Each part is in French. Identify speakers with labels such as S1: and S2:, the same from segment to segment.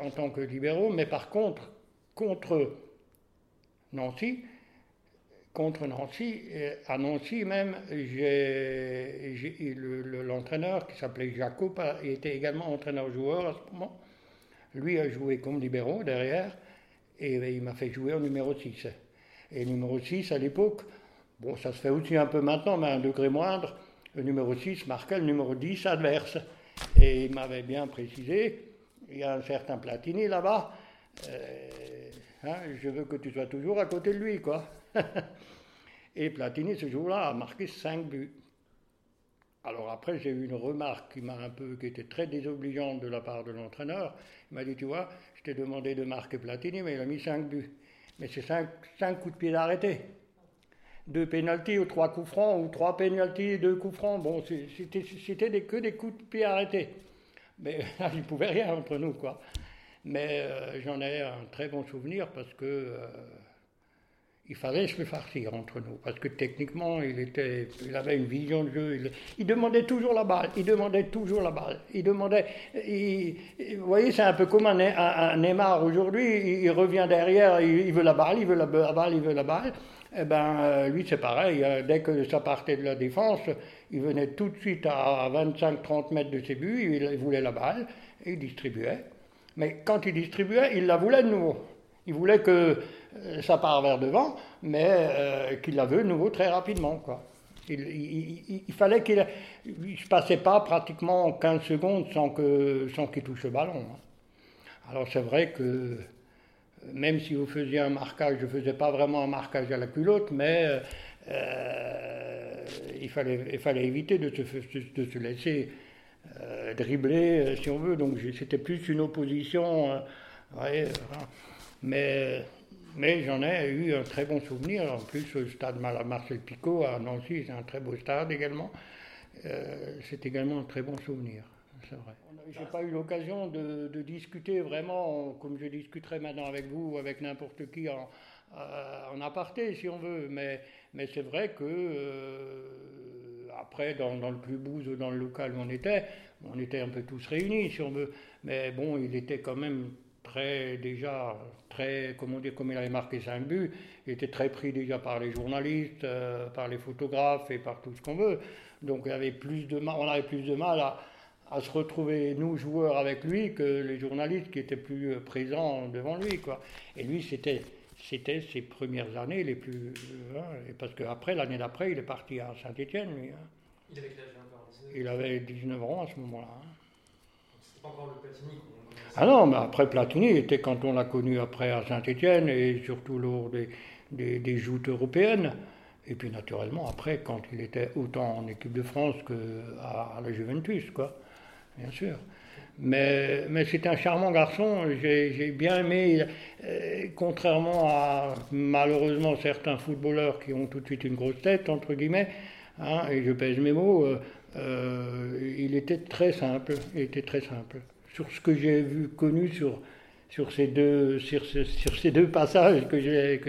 S1: En tant que libéraux, mais par contre, contre Nancy, contre Nancy, à Nancy même, l'entraîneur qui s'appelait Jacob, était également entraîneur-joueur à ce moment. Lui a joué comme libéraux derrière, et il m'a fait jouer au numéro 6. Et numéro 6 à l'époque, bon, ça se fait aussi un peu maintenant, mais à un degré moindre, le numéro 6 marquait le numéro 10 adverse. Et il m'avait bien précisé, il y a un certain Platini là-bas, euh, hein, je veux que tu sois toujours à côté de lui, quoi. et Platini, ce jour-là, a marqué 5 buts. Alors après, j'ai eu une remarque qui m'a un peu, qui était très désobligeante de la part de l'entraîneur. Il m'a dit, tu vois, je t'ai demandé de marquer Platini, mais il a mis 5 buts. Mais c'est 5 coups de pied d'arrêté. Deux pénalties ou trois coups francs, ou trois pénalties et deux coups francs. Bon, c'était que des coups de pied arrêtés. Mais là, il ne pouvait rien entre nous, quoi. Mais euh, j'en ai un très bon souvenir parce que euh, il fallait se farcir entre nous. Parce que techniquement, il, était, il avait une vision de jeu. Il, demandait toujours la balle. Il demandait toujours la balle. Il demandait. vous voyez, c'est un peu comme un, un, Neymar aujourd'hui. Il, revient derrière, il, veut la balle, il veut la, balle, il veut la balle. Eh ben, euh, lui, c'est pareil. Dès que ça partait de la défense, il venait tout de suite à 25-30 mètres de ses buts. Il voulait la balle et il distribuait. Mais quand il distribuait, il la voulait de nouveau. Il voulait que euh, ça part vers devant, mais euh, qu'il la veut de nouveau très rapidement. Quoi. Il, fallait qu'il ne passait pas pratiquement 15 secondes sans qu'il touche le ballon. Hein. Alors c'est vrai que même si vous faisiez un marquage, je ne faisais pas vraiment un marquage à la culotte, mais euh, il, fallait, il fallait éviter de se, laisser dribbler, si on veut. Donc c'était plus une opposition. mais mais j'en ai eu un très bon souvenir. En plus, le stade Marcel Picot à Nancy, c'est un très beau stade également. Euh, c'est également un très bon souvenir, c'est vrai. Je n'ai pas eu l'occasion de, discuter vraiment comme je discuterai maintenant avec vous ou avec n'importe qui en, euh, en, aparté, si on veut. Mais, c'est vrai que, euh, après, dans, dans, le club ou dans le local où on était, on était un peu tous réunis, si on veut. Mais bon, il était quand même très déjà très comment dire comme il avait marqué 5 buts, il était très pris déjà par les journalistes, euh, par les photographes et par tout ce qu'on veut. Donc il avait plus de mal, on avait plus de mal à, à, se retrouver nous joueurs avec lui que les journalistes qui étaient plus euh, présents devant lui quoi. Et lui c'était c'était ses premières années les plus euh, hein, parce qu'après l'année d'après il est parti à Saint-Étienne lui. Hein.
S2: Il avait quel âge encore
S1: Il avait 19 ans à ce moment-là. Hein.
S2: C'était pas encore le Platini
S1: ah non, mais après Platini était quand on l'a connu après à Saint-Étienne et surtout lors des, des, joutes européennes. Et puis naturellement après quand il était autant en équipe de France qu'à la Juventus, quoi, bien sûr. Mais, mais c'est un charmant garçon, j'ai bien aimé, euh, contrairement à malheureusement certains footballeurs qui ont tout de suite une grosse tête, entre guillemets, hein, et je pèse mes mots, euh, euh, il était très simple, il était très simple sur ce que j'ai vu, connu sur, sur, ces, deux, sur, ces deux passages que j'ai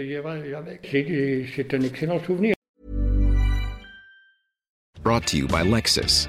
S1: avec. C'est un excellent souvenir.
S3: Brought to you by Lexus.